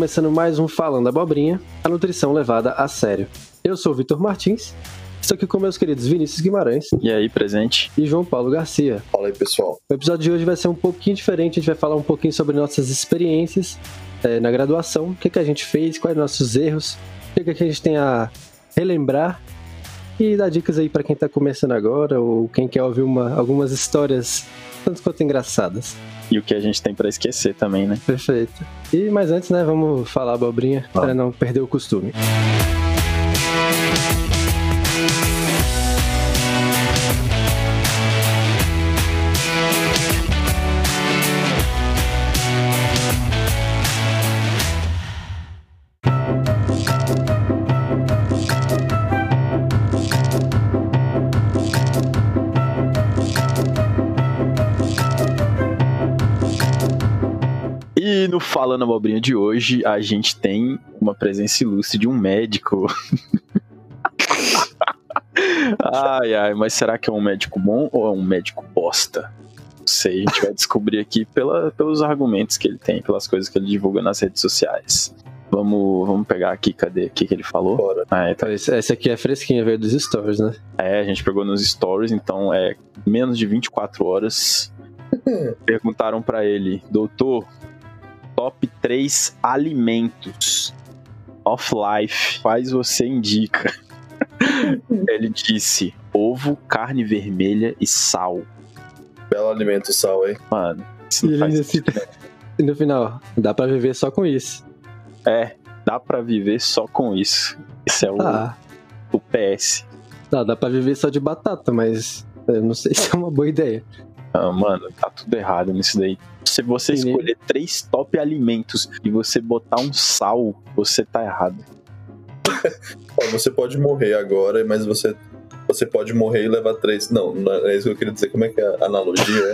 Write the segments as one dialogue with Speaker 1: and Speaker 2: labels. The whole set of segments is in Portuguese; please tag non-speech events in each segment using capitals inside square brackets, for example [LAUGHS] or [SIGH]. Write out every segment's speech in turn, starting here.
Speaker 1: Começando mais um Falando Abobrinha, a nutrição levada a sério. Eu sou o Vitor Martins, estou aqui com meus queridos Vinícius Guimarães
Speaker 2: E aí, presente?
Speaker 1: e João Paulo Garcia.
Speaker 3: Fala aí, pessoal.
Speaker 1: O episódio de hoje vai ser um pouquinho diferente, a gente vai falar um pouquinho sobre nossas experiências eh, na graduação, o que, que a gente fez, quais nossos erros, o que, que a gente tem a relembrar e dar dicas aí pra quem tá começando agora ou quem quer ouvir uma- algumas histórias tanto quanto engraçadas.
Speaker 2: E o que a gente tem pra esquecer também, né?
Speaker 1: Perfeito. E mas antes, né, vamos falar abobrinha para não perder o costume.
Speaker 2: E no Falando Abobrinha de hoje, a gente tem uma presença ilustre de um médico. [LAUGHS] ai, ai, mas será que é um médico bom ou é um médico bosta? Não sei, a gente vai descobrir aqui pela, pelos argumentos que ele tem, pelas coisas que ele divulga nas redes sociais. Vamos, vamos pegar aqui, cadê aqui que ele falou?
Speaker 3: Bora.
Speaker 2: Ah, é, tá.
Speaker 1: Esse, esse aqui é fresquinha, veio dos stories, né?
Speaker 2: É, a gente pegou nos stories, então é menos de 24 horas. Perguntaram pra ele, doutor, top 3 alimentos of life, quais você indica? [LAUGHS] ele disse ovo, carne vermelha e sal.
Speaker 3: Belo alimento, sal, hein?
Speaker 2: Mano, isso
Speaker 1: E
Speaker 2: não
Speaker 1: ele
Speaker 2: faz sentido.
Speaker 1: E no final, dá pra viver só com isso.
Speaker 2: É, dá pra viver só com isso. Esse é o,
Speaker 1: Tá,
Speaker 2: o PS.
Speaker 1: tá, dá pra viver só de batata, mas eu não sei [LAUGHS] se é uma boa ideia.
Speaker 2: Ah, mano, tá tudo errado nisso daí. Se você
Speaker 1: Sim.
Speaker 2: escolher três top alimentos e você botar um sal, você tá errado.
Speaker 3: Você pode morrer agora, mas você, você pode morrer e levar três. Não, não é isso que eu queria dizer. Como é que é a analogia? [LAUGHS]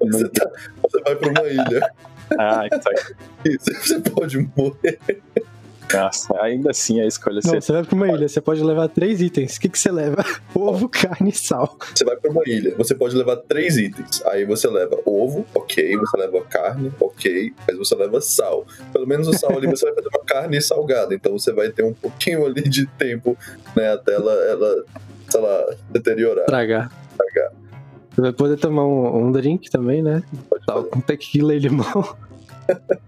Speaker 3: você, tá- você vai pra uma ilha
Speaker 2: Ah, tá.
Speaker 3: e você pode morrer.
Speaker 2: Nossa, ainda assim a escolha
Speaker 1: Não, você vai pra uma ilha, você pode levar três itens. O que, que você leva? [LAUGHS] Ovo, carne e sal.
Speaker 3: Você vai pra uma ilha, você pode levar três itens. Aí você leva ovo, ok. Você leva carne, ok. Mas você leva sal. Pelo menos o sal ali você vai fazer uma carne salgada. Então você vai ter um pouquinho ali de tempo, né? Até ela, ela sei lá, deteriorar.
Speaker 1: Tragar.
Speaker 3: Tragar.
Speaker 1: Você vai poder tomar um, um drink também, né?
Speaker 3: Pode
Speaker 1: Tal, com tequila e limão.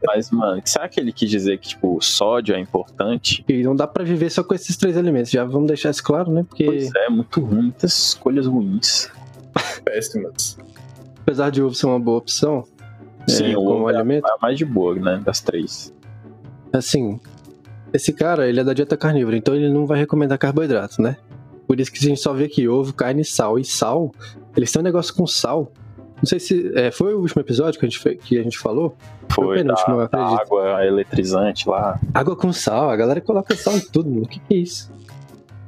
Speaker 2: Mas, mano, será que ele quis dizer que, tipo, o sódio é importante?
Speaker 1: E não dá pra viver só com esses três alimentos. Já vamos deixar isso claro, né? Porque
Speaker 2: Pois é, muito ruim, muitas escolhas ruins.
Speaker 3: Péssimas.
Speaker 1: apesar de ovo ser uma boa opção,
Speaker 2: Sim,
Speaker 1: é,
Speaker 2: o
Speaker 1: como
Speaker 2: ovo é
Speaker 1: alimento,
Speaker 2: a mais de boa, né? Das três.
Speaker 1: assim, esse cara, ele é da dieta carnívora, então ele não vai recomendar carboidrato, né? Por isso que a gente só vê aqui ovo, carne e sal. E sal, eles têm um negócio com sal. Não sei se. é, foi o último episódio que a gente, que a gente falou? Foi o
Speaker 2: Foi da,
Speaker 1: penúltimo, eu
Speaker 2: da água eletrizante lá.
Speaker 1: Água com sal, a galera coloca sal em tudo, mano. O que, que é isso?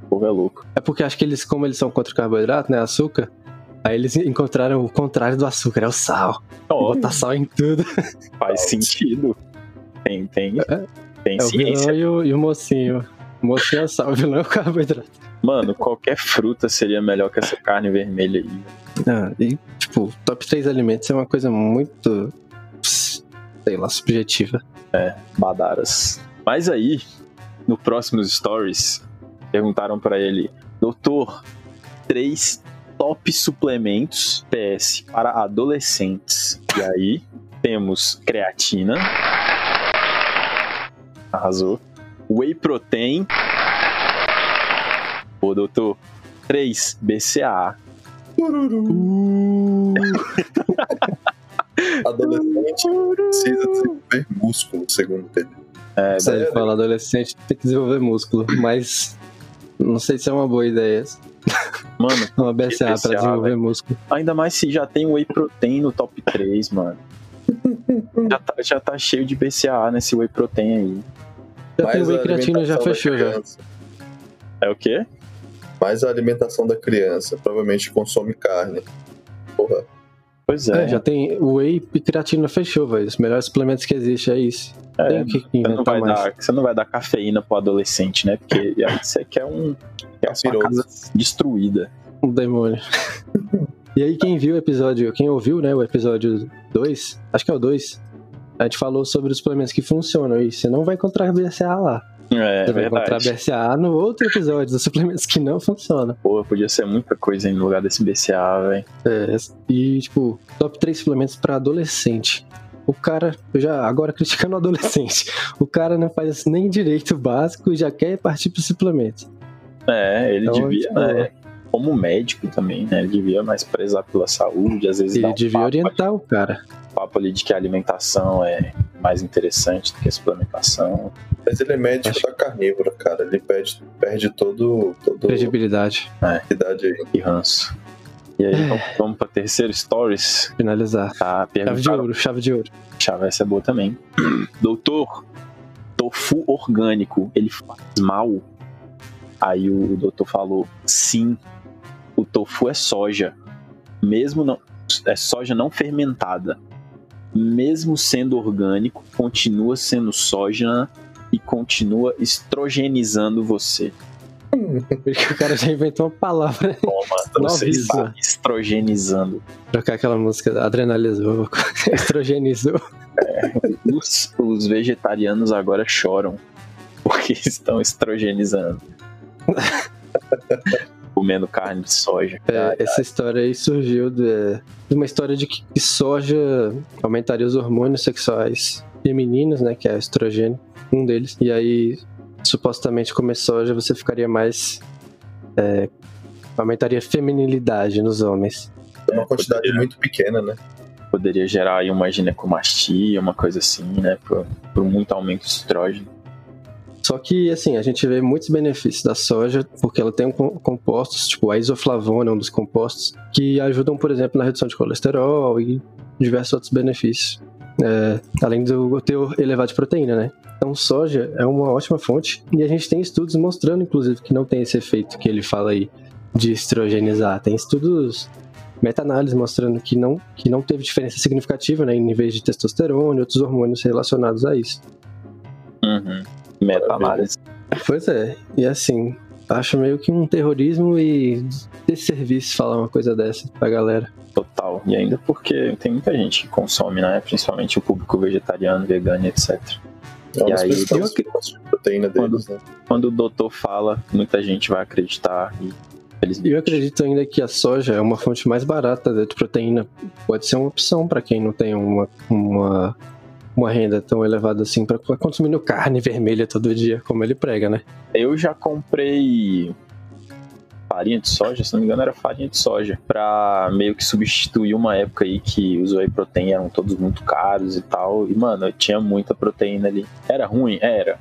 Speaker 2: O povo é louco.
Speaker 1: É porque acho que eles, como eles são contra o carboidrato, né? Açúcar. Aí eles encontraram o contrário do açúcar, é o sal.
Speaker 2: Ó,
Speaker 1: Botar sal em tudo.
Speaker 2: faz sentido. Tem, tem,
Speaker 1: É-
Speaker 2: tem
Speaker 1: É o
Speaker 2: ciência.
Speaker 1: vilão e o, e o mocinho. O mocinho é o sal, o vilão é o carboidrato.
Speaker 2: Mano, qualquer fruta seria melhor que essa carne vermelha aí.
Speaker 1: Ah, e, tipo, top 3 alimentos é uma coisa muito. sei lá, subjetiva.
Speaker 2: Badaras. Mas aí, no próximos stories, perguntaram pra ele, doutor, três top suplementos PS para adolescentes. E aí, temos creatina. Arrasou. Whey protein. Ô, doutor. 3 BCA. [LAUGHS]
Speaker 3: Adolescente precisa desenvolver músculo, segundo ele.
Speaker 2: É,
Speaker 1: se ele
Speaker 3: Sério?
Speaker 1: fala adolescente, tem que desenvolver músculo. Mas. Não sei se é uma boa ideia.
Speaker 2: mano, [LAUGHS]
Speaker 1: Uma BCA pra
Speaker 2: BCA,
Speaker 1: desenvolver
Speaker 2: velho.
Speaker 1: músculo.
Speaker 2: ainda mais se já tem Whey protein no top 3, mano. [LAUGHS] Já tá, já tá cheio de BCA nesse Whey protein aí.
Speaker 1: Já
Speaker 3: Mais
Speaker 1: tem
Speaker 3: a
Speaker 1: whey creatina, já
Speaker 3: alimentação da
Speaker 1: fechou já.
Speaker 3: criança.
Speaker 2: É o quê?
Speaker 3: Mais a alimentação da criança. Provavelmente consome carne. Porra.
Speaker 2: Pois é.
Speaker 1: É, já tem whey e creatina fechou, velho. Os melhores suplementos que existem é isso.
Speaker 2: É,
Speaker 1: tem que
Speaker 2: você, não
Speaker 1: inventar
Speaker 2: vai
Speaker 1: mais.
Speaker 2: dar, você não vai dar cafeína pro adolescente, né? Porque [LAUGHS] aí você quer um. Quer a sua
Speaker 3: Capiroto.
Speaker 2: casa destruída.
Speaker 1: Um demônio. [LAUGHS] e aí, quem viu o episódio, quem ouviu, né, o episódio 2, acho que é o 2, A gente falou sobre os suplementos que funcionam e você não vai encontrar BCA lá.
Speaker 2: É,
Speaker 1: Você vai encontrar. BCA no outro episódio dos [LAUGHS] suplementos que não funcionam.
Speaker 2: Pô, podia ser muita coisa aí no lugar desse BCA, velho.
Speaker 1: É, e, tipo, top 3 suplementos pra adolescente. O cara, eu já agora criticando o adolescente, [LAUGHS] o cara não faz nem direito básico e já quer partir pro suplemento.
Speaker 2: É, ele
Speaker 1: Então,
Speaker 2: devia,
Speaker 1: tipo,
Speaker 2: né? Como médico também, né? Ele devia mais prezar pela saúde, às vezes
Speaker 1: Ele
Speaker 2: um
Speaker 1: devia orientar o cara.
Speaker 2: papo ali de que a alimentação é mais interessante do que a suplementação.
Speaker 3: Mas ele é médico
Speaker 1: Acho-
Speaker 3: da carnívora, cara. Ele perde, perde todo, todo
Speaker 1: Credibilidade.
Speaker 3: idade aí.
Speaker 2: E ranço. E aí, vamos, vamos pra terceiro stories.
Speaker 1: Finalizar.
Speaker 2: Tá,
Speaker 1: Chave de ouro, chave de ouro.
Speaker 2: Chave, essa é boa também. [CLEARS THROAT] Doutor, tofu orgânico, ele faz mal? Aí o doutor falou, sim, o tofu é soja. Mesmo não. É soja não fermentada. Mesmo sendo orgânico, continua sendo soja e continua estrogenizando você.
Speaker 1: Porque o cara já inventou uma palavra.
Speaker 2: Toma, [LAUGHS] você está estrogenizando.
Speaker 1: Trocar aquela música adrenalizou, [LAUGHS] estrogenizou.
Speaker 2: Os, os vegetarianos agora choram porque [LAUGHS] estão estrogenizando. Comendo carne de soja.
Speaker 1: É, essa história aí surgiu de, de uma história de que, soja aumentaria os hormônios sexuais femininos, né? Que é o estrogênio, um deles. E aí, supostamente, comer soja você ficaria mais. é, aumentaria a feminilidade nos homens.
Speaker 3: É uma quantidade
Speaker 2: poderia.
Speaker 3: muito pequena, né?
Speaker 2: Poderia gerar aí uma ginecomastia, uma coisa assim, né? Por, por muito aumento de estrógeno.
Speaker 1: Só que, assim, a gente vê muitos benefícios da soja, porque ela tem com- compostos, tipo a isoflavona, é um dos compostos, que ajudam, por exemplo, na redução de colesterol e diversos outros benefícios. É, além do teor elevado de proteína, né? Então, soja é uma ótima fonte e a gente tem estudos mostrando, inclusive, que não tem esse efeito que ele fala aí de estrogenizar. Tem estudos meta-análise mostrando que não, que não teve diferença significativa né, em níveis de testosterona e outros hormônios relacionados a isso.
Speaker 2: Uhum. Meta-análise.
Speaker 1: Pois é, e assim, acho meio que um terrorismo e desserviço falar uma coisa dessa pra galera.
Speaker 2: Total. E ainda porque tem muita gente que consome, né? Principalmente o público vegetariano, vegano, etc.
Speaker 3: É
Speaker 2: E aí,
Speaker 1: eu-
Speaker 3: proteína deles, né?
Speaker 2: Quando o doutor fala, muita gente vai acreditar e
Speaker 1: eu acredito ainda que a soja é uma fonte mais barata de proteína. Pode ser uma opção pra quem não tem uma, uma, uma renda tão elevada assim pra pra consumir carne vermelha todo dia, como ele prega, né?
Speaker 2: Eu já comprei farinha de soja, se não me engano era farinha de soja, pra meio que substituir uma época aí que os whey protein eram todos muito caros e tal. E, mano, eu tinha muita proteína ali. Era ruim? Era.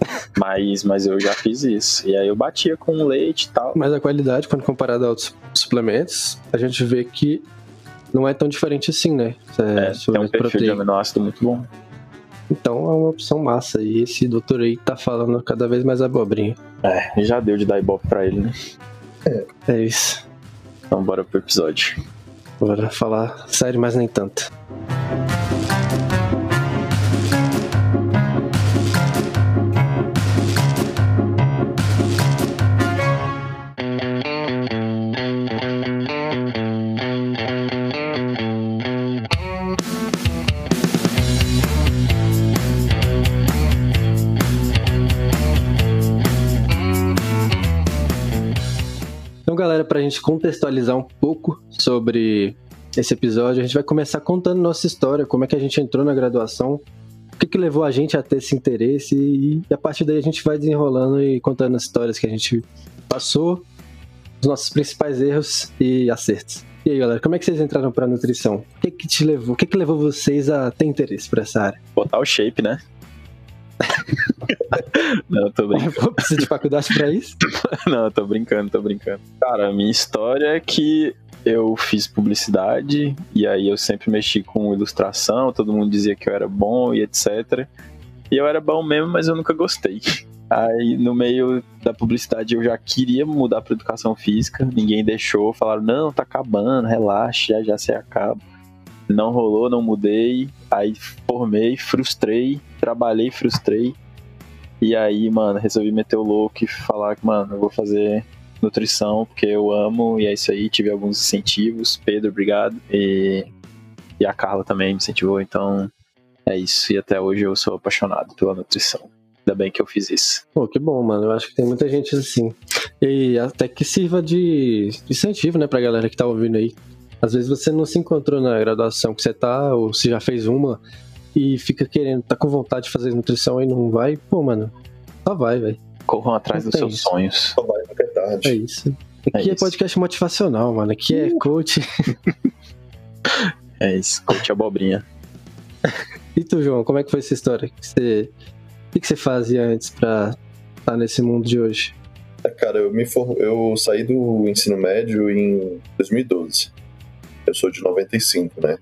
Speaker 2: [LAUGHS] Mas, mas eu já fiz isso. E aí eu batia com leite e tal.
Speaker 1: Mas a qualidade, quando comparada a outros suplementos, a gente vê que não é tão diferente assim, né? É,
Speaker 2: É, tem um perfil de
Speaker 1: proteico.
Speaker 2: aminoácido muito bom.
Speaker 1: Então é uma opção massa. E esse doutor aí tá falando cada vez mais abobrinha.
Speaker 2: É, já deu de dar ibope pra ele, né?
Speaker 1: É isso.
Speaker 2: Então bora pro episódio.
Speaker 1: Bora falar sério, mas nem tanto. Gente contextualizar um pouco sobre esse episódio, a gente vai começar contando nossa história, como é que a gente entrou na graduação, o que, que levou a gente a ter esse interesse, e a partir daí a gente vai desenrolando e contando as histórias que a gente passou, os nossos principais erros e acertos. E aí, galera, como é que vocês entraram pra nutrição? O que que te levou? O que que levou vocês a ter interesse por essa área?
Speaker 2: Botar o shape, né? [LAUGHS] Não, tô brincando.
Speaker 1: Precisa de faculdade pra isso? [LAUGHS]
Speaker 2: Não, tô brincando, tô brincando. Cara, a minha história é que eu fiz publicidade e aí eu sempre mexi com ilustração, todo mundo dizia que eu era bom e etc. E eu era bom mesmo, mas eu nunca gostei. Aí no meio da publicidade eu já queria mudar para educação física, ninguém deixou, falaram: "Não, tá acabando, relaxa, já já se acaba". Não rolou, não mudei. Aí formei, frustrei, trabalhei, frustrei. E aí, mano, resolvi meter o louco e falar que, mano, eu vou fazer nutrição porque eu amo e é isso aí. Tive alguns incentivos. Pedro, obrigado. E, e a Carla também me incentivou, então É isso, e até hoje eu sou apaixonado pela nutrição. Ainda bem que eu fiz isso.
Speaker 1: Pô, que bom, mano. Eu acho que tem muita gente assim. E até que sirva de incentivo, né, pra galera que tá ouvindo aí. Às vezes você não se encontrou na graduação que você tá, ou se já fez uma, e fica querendo, tá com vontade de fazer nutrição e não vai. Pô, mano, só vai, velho.
Speaker 2: Corram atrás
Speaker 1: Não
Speaker 2: dos
Speaker 1: tem
Speaker 2: seus
Speaker 1: isso.
Speaker 2: sonhos.
Speaker 3: Só vai nunca é tarde.
Speaker 1: É isso. Aqui é,
Speaker 2: isso.
Speaker 1: podcast motivacional, mano. Aqui é coach. [LAUGHS]
Speaker 2: É isso, coach abobrinha.
Speaker 1: E tu, João, como é que foi essa história? Que você... O que você fazia antes pra estar nesse mundo de hoje?
Speaker 3: É, Cara, eu, me for... eu saí do ensino médio em 2012. Eu sou de 95, né?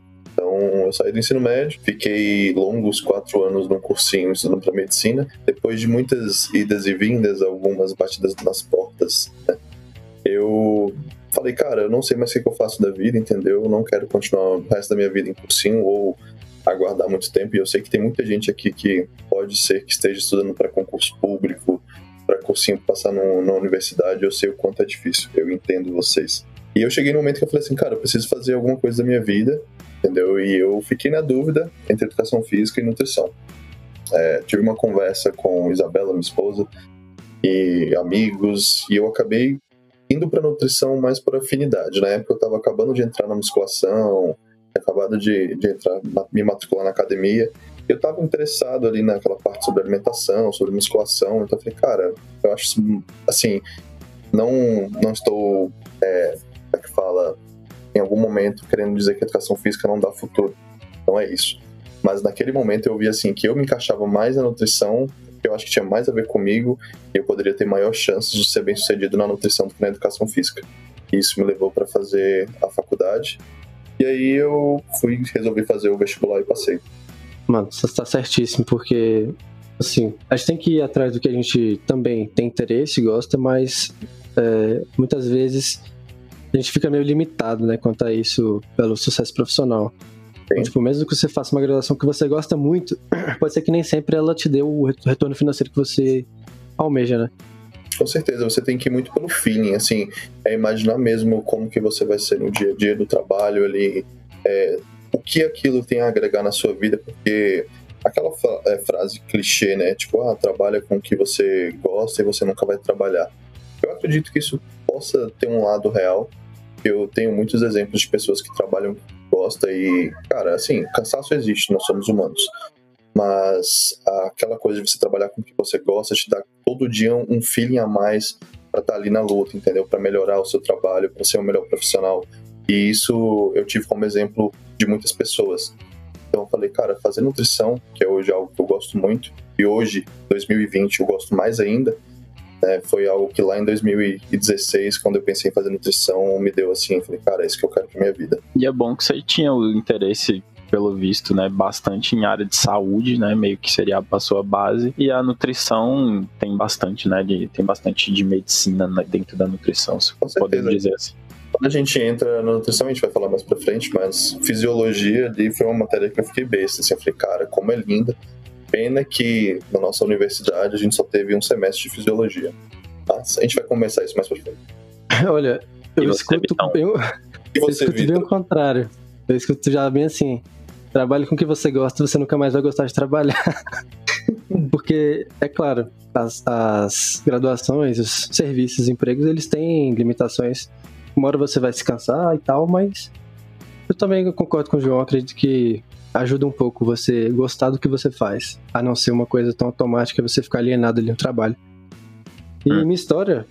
Speaker 3: Então, eu saí do ensino médio, fiquei longos quatro anos num cursinho estudando para medicina. Depois de muitas idas e vindas, algumas batidas nas portas, né? eu falei, cara, eu não sei mais o que eu faço da vida, entendeu? Eu não quero continuar o resto da minha vida em cursinho ou aguardar muito tempo. E eu sei que tem muita gente aqui que pode ser que esteja estudando para concurso público, para cursinho passar no, na universidade. Eu sei o quanto é difícil, eu entendo vocês. E eu cheguei no momento que eu falei assim, cara, eu preciso fazer alguma coisa da minha vida, entendeu? E eu fiquei na dúvida entre educação física e nutrição. É, tive uma conversa com Isabela, minha esposa, e amigos, e eu acabei indo para nutrição mais por afinidade. Na época eu estava acabando de entrar na musculação, acabado de, de entrar, me matricular na academia. Eu estava interessado ali naquela parte sobre alimentação, sobre musculação. Então eu falei, cara, eu acho isso, assim, não, não estou, é, como é que fala, em algum momento querendo dizer que a educação física não dá futuro. Não é isso. Mas naquele momento eu vi assim que eu me encaixava mais na nutrição, que eu acho que tinha mais a ver comigo e eu poderia ter maior chance de ser bem sucedido na nutrição do que na educação física. E isso me levou para fazer a faculdade. E aí eu fui resolvi fazer o vestibular e passei.
Speaker 1: Mano, você tá certíssimo, porque, assim, a gente tem que ir atrás do que a gente também tem interesse, gosta, mas é, muitas vezes a gente fica meio limitado, né, quanto a isso pelo sucesso profissional. Então, tipo, mesmo que você faça uma graduação que você gosta muito, [CLEARS THROAT] pode ser que nem sempre ela te dê o re- retorno financeiro que você almeja, né?
Speaker 3: Com certeza, você tem que ir muito pelo feeling, assim, é imaginar mesmo como que você vai ser no dia a dia do trabalho ali, é, o que aquilo tem a agregar na sua vida, porque aquela é, frase clichê, né, tipo, ah, trabalha com o que você gosta e você nunca vai trabalhar. Eu acredito que isso possa ter um lado real, eu tenho muitos exemplos de pessoas que trabalham que gostam e, cara, assim, cansaço existe, nós somos humanos, mas aquela coisa de você trabalhar com o que você gosta te dá todo dia um feeling a mais para estar ali na luta, entendeu? Para melhorar o seu trabalho, para ser um melhor profissional. E isso eu tive como exemplo de muitas pessoas. Então eu falei, cara, fazer nutrição, que é hoje algo que eu gosto muito, e hoje, 2020, eu gosto mais ainda, né, foi algo que lá em 2016, quando eu pensei em fazer nutrição, me deu assim, falei, cara, é isso que eu quero pra minha vida.
Speaker 2: E é bom que você tinha o interesse, pelo visto, né, bastante em área de saúde, né, meio que seria a sua base. E a nutrição tem bastante, né, de, tem bastante de medicina né, dentro da nutrição, se podemos dizer assim.
Speaker 3: Quando a gente entra na nutrição, a gente vai falar mais pra frente, mas fisiologia ali foi uma matéria que eu fiquei besta, assim, eu falei, cara, como é linda. Pena que na nossa universidade a gente só teve um semestre de fisiologia. Mas a gente vai começar isso mais pra frente. [LAUGHS]
Speaker 1: Olha, eu
Speaker 2: E você,
Speaker 1: escuto
Speaker 2: Vitão?
Speaker 1: bem, o-
Speaker 3: E
Speaker 1: eu
Speaker 3: você,
Speaker 1: escuto bem o contrário. Eu escuto já bem assim. Trabalhe com o que você gosta, você nunca mais vai gostar de trabalhar. [LAUGHS] Porque, é claro, as, as graduações, os serviços, os empregos, eles têm limitações. Uma hora você vai se cansar e tal, mas eu também concordo com o João, acredito que ajuda um pouco você gostar do que você faz, a não ser uma coisa tão automática você ficar alienado ali no trabalho. E
Speaker 2: Hum.
Speaker 1: minha história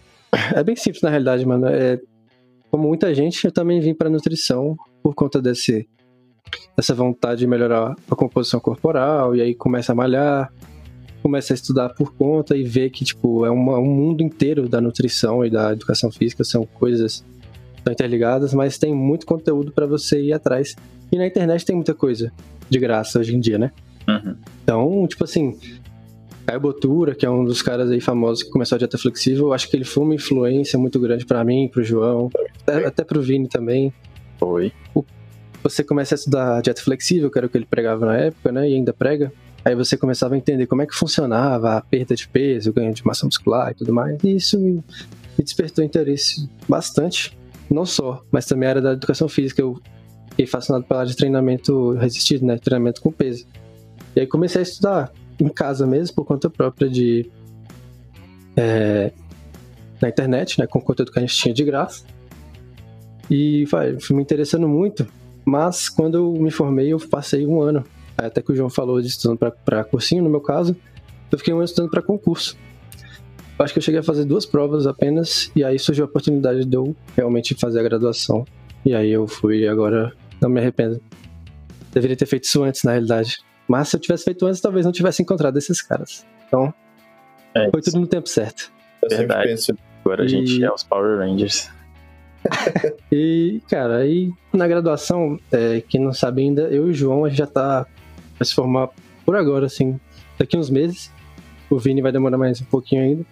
Speaker 1: é bem simples na realidade, mano. É, como muita gente, eu também vim para nutrição por conta desse dessa vontade de melhorar a composição corporal e aí começa a malhar, começa a estudar por conta e vê que tipo é uma- um mundo inteiro da nutrição e da educação física são coisas estão interligadas, mas tem muito conteúdo para você ir atrás. E na internet tem muita coisa de graça hoje em dia, né?
Speaker 2: Uhum.
Speaker 1: Então, tipo assim, Caio Botura, que é um dos caras aí famosos que começou a dieta flexível, acho que ele foi uma influência muito grande pra mim, pro João, até, até pro Vini também.
Speaker 2: Foi.
Speaker 1: Você começa a estudar dieta flexível, que era o que ele pregava na época, né? E ainda prega. Aí você começava a entender como é que funcionava a perda de peso, o ganho de massa muscular e tudo mais. E isso me, me despertou interesse bastante. Não só, mas também a área da educação física. Eu fiquei fascinado pela área de treinamento resistido, né? Treinamento com peso. E aí comecei a estudar em casa mesmo, por conta própria de. É, na internet, né? Com o conteúdo que a gente tinha de graça. E vai, fui me interessando muito. Mas quando eu me formei, eu passei um ano. Até que o João falou de estudando para cursinho, no meu caso, eu fiquei um ano estudando para concurso. Eu acho que eu cheguei a fazer duas provas apenas, e aí surgiu a oportunidade de eu realmente fazer a graduação. E aí eu fui agora não me arrependo. Deveria ter feito isso antes, na realidade. Mas se eu tivesse feito antes, talvez não tivesse encontrado esses caras. Então, é foi tudo no tempo certo.
Speaker 2: Eu Verdade. penso. Agora e... a gente é os Power Rangers. [LAUGHS]
Speaker 1: e, cara, aí na graduação, é, quem não sabe ainda, eu e o João, a gente já tá vai se formar por agora, assim, daqui uns meses. O Vini vai demorar mais um pouquinho ainda.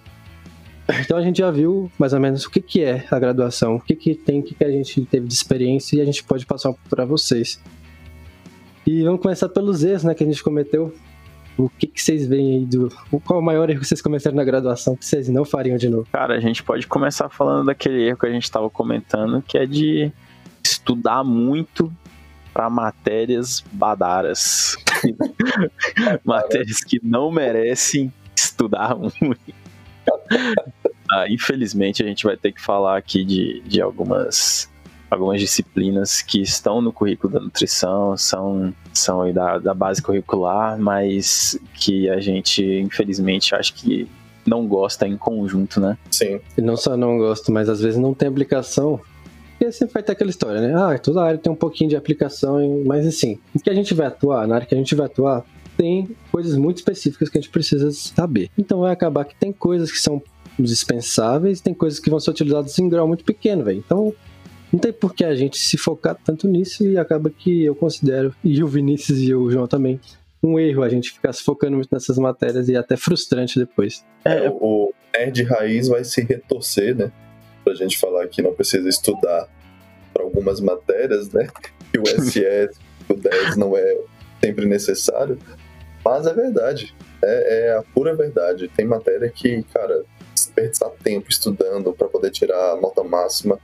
Speaker 1: Então a gente já viu mais ou menos o que, que é a graduação, o que, que tem, o que, que a gente teve de experiência e a gente pode passar para vocês. E vamos começar pelos erros né, que a gente cometeu. O que, que vocês veem aí do. Qual o maior erro que vocês cometeram na graduação que vocês não fariam de novo?
Speaker 2: Cara, a gente pode começar falando daquele erro que a gente estava comentando, que é de estudar muito para matérias badaras. [LAUGHS] matérias que não merecem estudar muito. Ah, infelizmente, a gente vai ter que falar aqui de, de algumas algumas disciplinas que estão no currículo da nutrição, são, são da, da base curricular, mas que a gente, infelizmente, acho que não gosta em conjunto, né?
Speaker 3: Sim.
Speaker 1: E não só não gosto, mas às vezes não tem aplicação. Porque sempre vai ter aquela história, né? Ah, toda área tem um pouquinho de aplicação, mas assim, o que a gente vai atuar, na área que a gente vai atuar, tem coisas muito específicas que a gente precisa saber. Então vai acabar que tem coisas que são dispensáveis, tem coisas que vão ser utilizadas em grau muito pequeno, velho. Então não tem por que a gente se focar tanto nisso e acaba que eu considero, e o Vinícius e o João também, um erro a gente ficar se focando muito nessas matérias e é até frustrante depois.
Speaker 3: É, o nerd raiz vai se retorcer, né? Pra gente falar que não precisa estudar para algumas matérias, né? Que o SS, [LAUGHS] o 10 não é sempre necessário. Mas é verdade. É, é, a pura verdade. Tem matéria que, cara, desperdiçar tempo estudando para poder tirar a nota máxima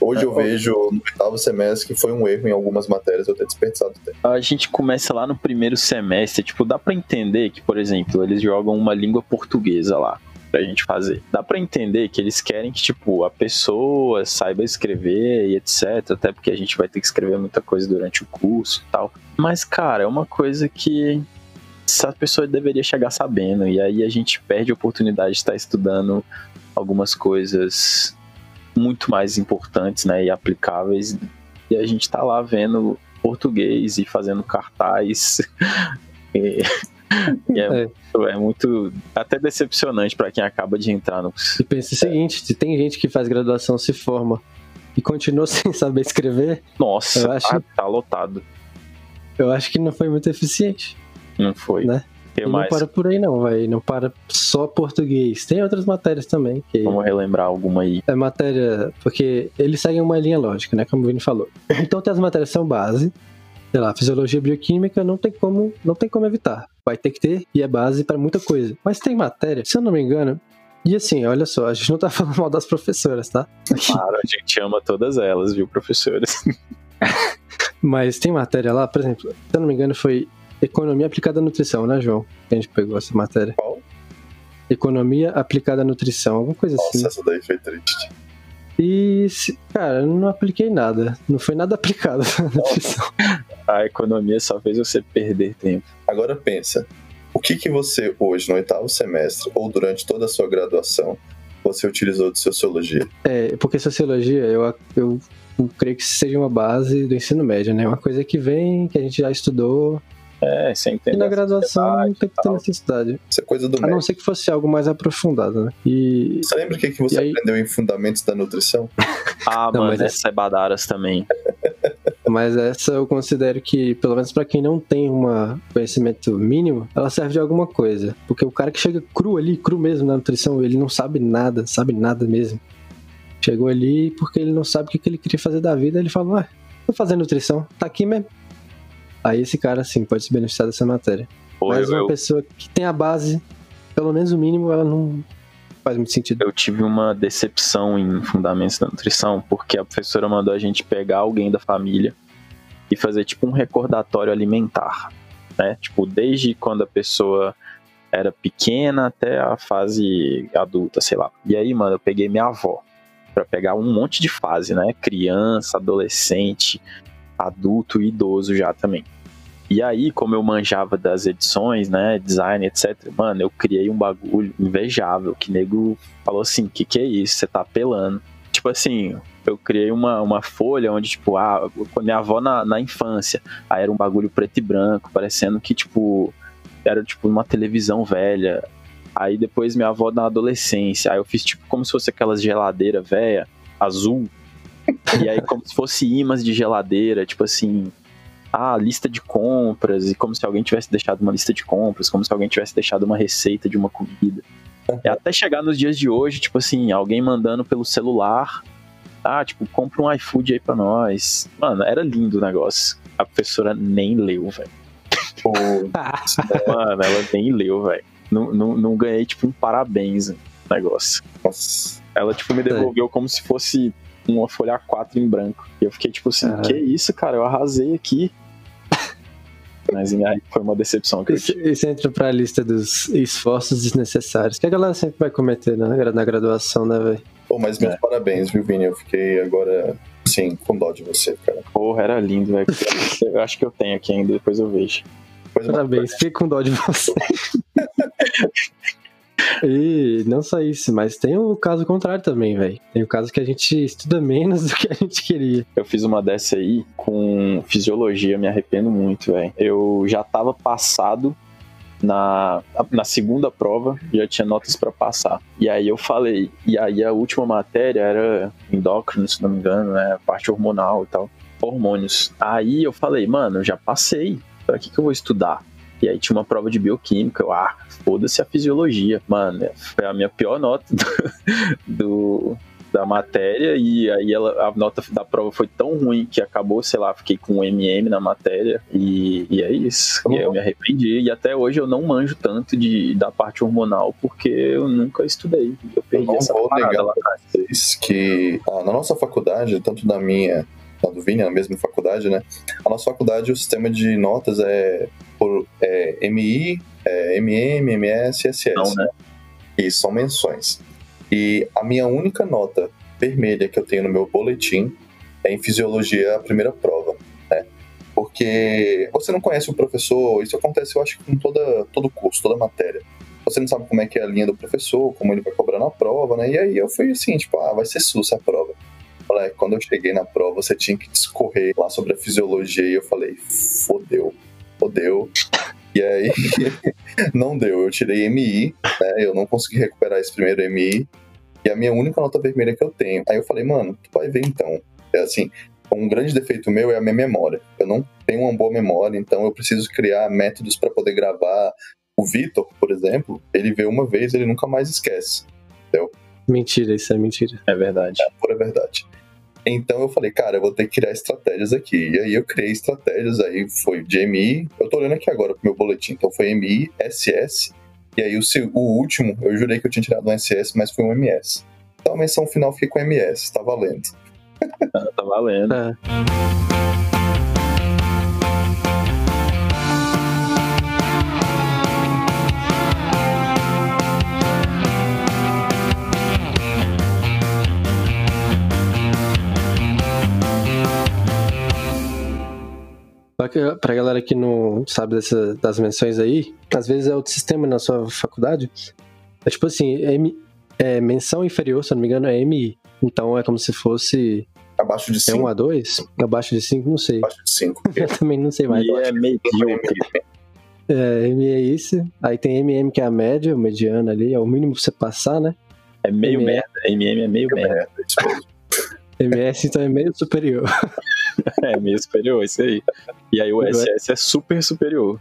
Speaker 3: Hoje eu é, vejo no oitavo semestre que foi um erro em algumas matérias eu ter desperdiçado tempo.
Speaker 2: A gente começa lá no primeiro semestre, tipo, dá para entender que, por exemplo, eles jogam uma língua portuguesa lá pra gente fazer. Dá para entender que eles querem que, tipo, a pessoa saiba escrever e etc, até porque a gente vai ter que escrever muita coisa durante o curso e tal. Mas, cara, é uma coisa que essa pessoa deveria chegar sabendo, e aí a gente perde a oportunidade de estar estudando algumas coisas muito mais importantes né, e aplicáveis. E a gente está lá vendo português e fazendo cartaz. [LAUGHS] e, e é, é. é, muito até decepcionante para quem acaba de entrar no.
Speaker 1: E pensa o seguinte: se tem gente que faz graduação, se forma e continua [LAUGHS] sem saber escrever.
Speaker 2: Nossa, acho, tá, tá lotado.
Speaker 1: Eu acho que não foi muito eficiente.
Speaker 2: Não foi.
Speaker 1: Né? que e mais? Não para por aí não, vai. Não para só português. Tem outras matérias também. Que
Speaker 2: Vamos relembrar alguma aí.
Speaker 1: É matéria... Porque eles seguem uma linha lógica, né? Como o Vini falou. Então tem as matérias são base. Sei lá, fisiologia bioquímica não tem como, não tem como evitar. Vai ter que ter e é base para muita coisa. Mas tem matéria, se eu não me engano, e assim, olha só, a gente não tá [LAUGHS] falando mal das professoras, tá?
Speaker 2: Claro, a gente ama todas elas, viu, professoras? [LAUGHS]
Speaker 1: Mas tem matéria lá, por exemplo, se eu não me engano, foi Economia aplicada à nutrição, né, João? A gente pegou essa matéria.
Speaker 3: Qual?
Speaker 1: Economia aplicada à nutrição, alguma coisa
Speaker 3: Nossa,
Speaker 1: assim.
Speaker 3: Nossa, essa daí foi triste.
Speaker 1: E, cara, eu não apliquei nada. Não foi nada [LAUGHS] aplicado à nutrição.
Speaker 2: A economia só fez você perder tempo.
Speaker 3: Agora pensa, o que, que você hoje, no oitavo semestre, ou durante toda a sua graduação, você utilizou de sociologia?
Speaker 1: É, porque sociologia, eu, eu, eu creio que seja uma base do ensino médio, né? Uma coisa que vem, que a gente já estudou,
Speaker 2: é, sem entender.
Speaker 1: E na graduação não tem que ter necessidade.
Speaker 3: Isso é coisa do
Speaker 1: A não ser que fosse algo mais aprofundado, né? E...
Speaker 3: Você lembra o que, que você aí... aprendeu em Fundamentos da Nutrição? [LAUGHS]
Speaker 2: Ah, não, mano, essa é Badaras também.
Speaker 1: Mas essa eu considero que, pelo menos para quem não tem um conhecimento mínimo, ela serve de alguma coisa. Porque o cara que chega cru ali, cru mesmo na nutrição, ele não sabe nada, sabe nada mesmo. Chegou ali porque ele não sabe o que ele queria fazer da vida, ele fala, ué, vou fazer nutrição, tá aqui mesmo. Aí esse cara, sim, pode se beneficiar dessa matéria. Pô, Mas eu, uma eu... pessoa que tem a base, pelo menos o mínimo, ela não faz muito sentido.
Speaker 2: Eu tive uma decepção em Fundamentos da Nutrição, porque a professora mandou a gente pegar alguém da família e fazer tipo um recordatório alimentar. né? Tipo, desde quando a pessoa era pequena até a fase adulta, sei lá. E aí, mano, eu peguei minha avó para pegar um monte de fase, né? Criança, adolescente, adulto e idoso já também. E aí, como eu manjava das edições, né, design, etc, mano, eu criei um bagulho invejável, que nego falou assim, que que é isso? Você tá apelando. Tipo assim, eu criei uma, uma folha onde, tipo, ah, minha avó na, na infância, aí era um bagulho preto e branco, parecendo que, tipo, era, tipo, uma televisão velha. Aí depois minha avó na adolescência, aí eu fiz, tipo, como se fosse aquelas geladeira velha, azul, e aí como se fosse imãs de geladeira, tipo assim, ah, lista de compras, e como se alguém tivesse deixado uma lista de compras, como se alguém tivesse deixado uma receita de uma comida. É até chegar nos dias de hoje, tipo assim, alguém mandando pelo celular, ah, tipo, compra um iFood aí pra nós. Mano, era lindo o negócio. A professora nem leu, velho. [LAUGHS] Mano, ela nem leu, velho. Não, não, não ganhei, tipo, um parabéns no negócio. Nossa. Ela, tipo, me devolveu como se fosse uma folha A4 em branco. E eu fiquei tipo assim, que isso, cara? Eu arrasei aqui. Mas aí foi uma decepção. Que
Speaker 1: isso, isso entra pra lista dos esforços desnecessários que a galera sempre vai cometer né, na graduação, né, velho?
Speaker 3: Pô, mas meus é. parabéns, viu, Vini? Eu fiquei agora, sim, com dó de você, cara.
Speaker 2: Porra, era lindo, velho. eu acho que eu tenho aqui ainda, depois eu vejo.
Speaker 1: Parabéns, fiquei com dó de você. [LAUGHS] E não só isso, mas tem o caso contrário também, velho. Tem o caso que a gente estuda menos [LAUGHS] do que a gente queria.
Speaker 2: Eu fiz uma dessa aí com fisiologia, me arrependo muito, velho. Eu já tava passado na, na segunda prova, já tinha notas para passar. E aí eu falei, e aí a última matéria era endócrino, se não me engano, né? Parte hormonal e tal. Hormônios. Aí eu falei, mano, já passei. Pra que, que eu vou estudar? E aí tinha uma prova de bioquímica. Eu, ah, foda-se a fisiologia. Mano, foi a minha pior nota do, do da matéria e aí ela, a nota da prova foi tão ruim que acabou, sei lá, fiquei com um MM na matéria e, e é isso. E eu me arrependi e até hoje eu não manjo tanto de, da parte hormonal porque eu nunca estudei. Eu perdi
Speaker 3: eu
Speaker 2: essa
Speaker 3: vou negar lá vocês que ah, na nossa faculdade, tanto na minha na do Vini, na mesma faculdade, né? A nossa faculdade, o sistema de notas é por é, MI, é, MM, MS e SS. Não, né? Isso, são menções. E a minha única nota vermelha que eu tenho no meu boletim é em fisiologia a primeira prova, né? Porque você não conhece o professor, isso acontece, eu acho, com toda, todo curso, toda matéria. Você não sabe como é que é a linha do professor, como ele vai cobrar na prova, né? E aí eu fui assim, tipo, ah, vai ser sus a prova. Moleque, quando eu cheguei na prova, você tinha que discorrer lá sobre a fisiologia e eu falei, fodeu, fodeu. E aí, [LAUGHS] não deu. Eu tirei MI, né? Eu não consegui recuperar esse primeiro MI. E a minha única nota vermelha que eu tenho. Aí eu falei, mano, tu vai ver então. É assim, um grande defeito meu é a minha memória. Eu não tenho uma boa memória, então eu preciso criar métodos para poder gravar. O Vitor, por exemplo, ele vê uma vez, ele nunca mais esquece. Entendeu?
Speaker 1: Mentira, isso é mentira.
Speaker 2: É verdade.
Speaker 3: É pura verdade. Então eu falei, cara, eu vou ter que criar estratégias aqui. E aí eu criei estratégias, aí foi de MI, eu tô olhando aqui agora pro meu boletim, então foi MI, SS, e aí o, o último, eu jurei que eu tinha tirado um SS, mas foi um MS. Então a menção final fiquei com MS, tá valendo.
Speaker 2: tá valendo. É.
Speaker 1: Só pra galera que não sabe dessa, das menções aí, às vezes é outro sistema na sua faculdade. É tipo assim, M, é, menção inferior, se eu não me engano, é MI. Então é como se fosse.
Speaker 3: Abaixo de 5.
Speaker 1: É 1 a 2? Abaixo de 5, não sei.
Speaker 3: Abaixo de 5. [LAUGHS]
Speaker 1: eu também não sei mais.
Speaker 2: E é medíocre.
Speaker 1: É, MI é isso. Aí tem MM que é a média, o mediano ali, é o mínimo pra você passar, né?
Speaker 2: É meio merda. MM é meio merda. merda.
Speaker 1: MS [LAUGHS] então é meio superior. [LAUGHS] [LAUGHS]
Speaker 2: é, meio superior, isso aí. E aí o SS é super superior.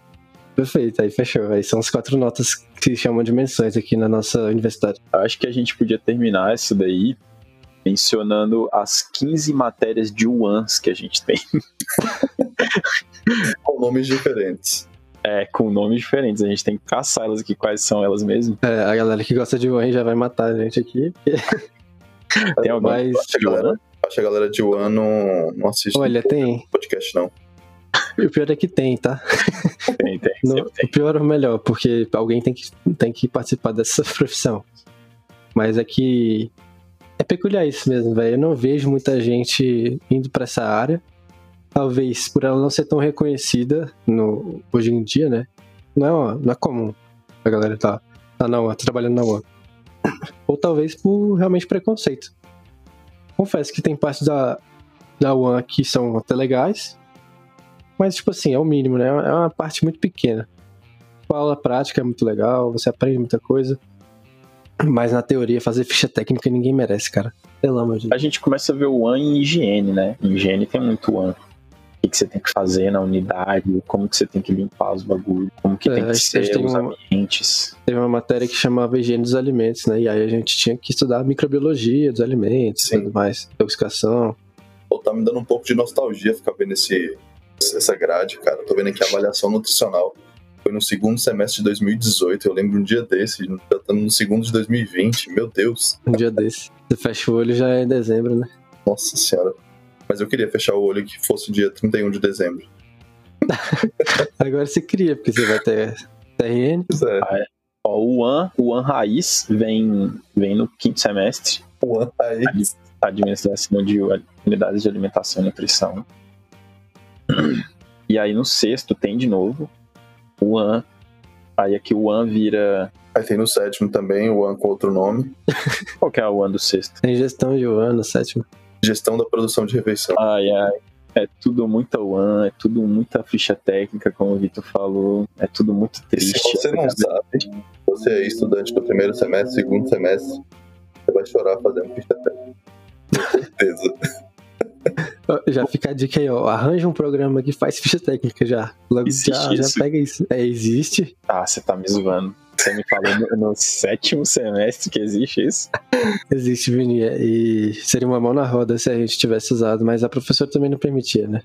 Speaker 1: Perfeito, aí fechou. Aí são as quatro notas que se chamam de menções aqui na nossa universidade.
Speaker 2: Acho que a gente podia terminar isso daí mencionando as 15 matérias de UANs que a gente tem. [LAUGHS]
Speaker 3: com nomes diferentes.
Speaker 2: É, com nomes diferentes. A gente tem que caçar elas aqui, quais são elas mesmo.
Speaker 1: É, a galera que gosta de UAN já vai matar a gente aqui.
Speaker 2: tem alguém
Speaker 3: mais... que gosta Acho que a galera de One não, não assiste
Speaker 1: Olha, tem.
Speaker 3: podcast, não.
Speaker 1: E [LAUGHS] o pior é que tem, tá?
Speaker 2: Tem, tem. [LAUGHS]
Speaker 1: no, o pior ou o melhor, porque alguém tem que, tem que participar dessa [LAUGHS] profissão. Mas é que é peculiar isso mesmo, velho. Eu não vejo muita gente indo para essa área. Talvez por ela não ser tão reconhecida no, hoje em dia, né? Não é, não é comum a galera tá, tá na tá trabalhando na UAN. Ou talvez por realmente preconceito. Confesso que tem partes da, da UAN que são até legais, mas, tipo assim, é o mínimo, né? É uma parte muito pequena. A aula prática é muito legal, você aprende muita coisa. Mas na teoria, fazer ficha técnica ninguém merece, cara. Pelo amor de Deus.
Speaker 2: A gente começa a ver o one em higiene, né? Em higiene tem muito one. O que, você tem que fazer na unidade, como que você tem que limpar os bagulhos, como que é, tem que ser os uma, ambientes.
Speaker 1: Teve uma matéria que chamava higiene dos alimentos, né? E aí a gente tinha que estudar microbiologia dos alimentos e tudo mais, intoxicação.
Speaker 3: Pô, tá me dando um pouco de nostalgia ficar vendo esse, essa grade, cara. Tô vendo aqui a avaliação nutricional. Foi no segundo semestre de 2018. Eu lembro um dia desse, já estamos no segundo de 2020. Meu Deus.
Speaker 1: Um dia desse. Você fecha o olho já é dezembro, né?
Speaker 3: Nossa senhora. Mas eu queria fechar o olho que fosse dia 31 de dezembro. [LAUGHS]
Speaker 1: Agora você cria, porque você vai ter TRN.
Speaker 3: É.
Speaker 2: Ah, é. Ó, o AN, o AN Raiz vem, vem no quinto semestre.
Speaker 3: O AN Raiz.
Speaker 2: Administração de unidades de alimentação e nutrição. E aí no sexto tem de novo o An. Aí aqui o An vira.
Speaker 3: Aí tem no sétimo também o An com outro nome.
Speaker 2: Qual que é o An do sexto?
Speaker 1: Tem gestão de An no sétimo.
Speaker 3: Gestão da produção de refeição.
Speaker 2: Ai, ai. É tudo muita One, é tudo muita ficha técnica, como o Vitor falou. É tudo muito triste.
Speaker 3: Se você não sabe, você é estudante do primeiro semestre, segundo semestre, você vai chorar fazendo ficha técnica. Com certeza. [LAUGHS]
Speaker 1: Já fica a dica aí, ó. Arranja um programa que faz ficha técnica já. Logo existe já, já pega isso. É, existe.
Speaker 2: Ah, você tá me zoando. Você me falou no, no, sétimo semestre que existe isso?
Speaker 1: Existe, Vini. E seria uma mão na roda se a gente tivesse usado, mas a professora também não permitia, né?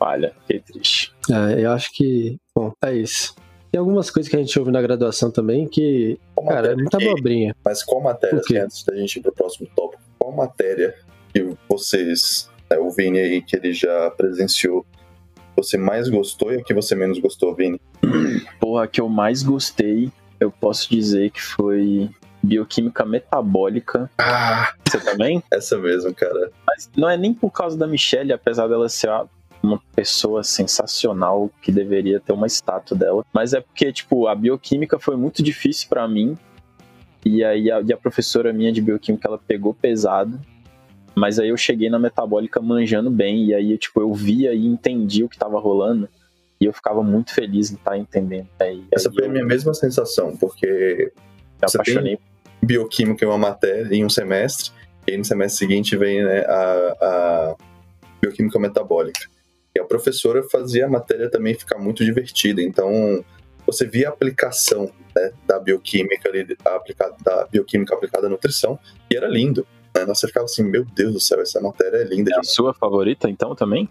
Speaker 2: Olha, que triste.
Speaker 1: É, eu acho que. Bom, é isso. Tem algumas coisas que a gente ouve na graduação também que. Qual cara, é muita que... abobrinha.
Speaker 3: Mas qual matéria, assim, antes da gente ir pro próximo tópico, qual matéria que vocês, né, o Vini aí, que ele já presenciou, você mais gostou e a que você menos gostou, Vini?
Speaker 2: Porra, a que eu mais gostei, eu posso dizer que foi bioquímica metabólica.
Speaker 3: Ah!
Speaker 2: Você também?
Speaker 3: Essa mesmo, cara.
Speaker 2: Mas não é nem por causa da Michelle, apesar dela ser uma pessoa sensacional que deveria ter uma estátua dela, mas é porque, tipo, a bioquímica foi muito difícil para mim. E aí a, e a professora minha de bioquímica, ela pegou pesado mas aí eu cheguei na metabólica manjando bem, e aí tipo, eu via e entendi o que estava rolando, e eu ficava muito feliz em estar tá entendendo. Aí,
Speaker 3: Essa foi eu... a minha mesma sensação, porque
Speaker 2: me apaixonei.
Speaker 3: bioquímica em uma matéria, em um semestre, e aí no semestre seguinte vem né, a, a bioquímica metabólica. E a professora fazia a matéria também ficar muito divertida, então você via a aplicação né, da bioquímica ali, aplicada, da bioquímica aplicada à nutrição, e era lindo. Né? Você ficava assim, meu Deus do céu, essa matéria é linda.
Speaker 2: É a sua favorita, então, também?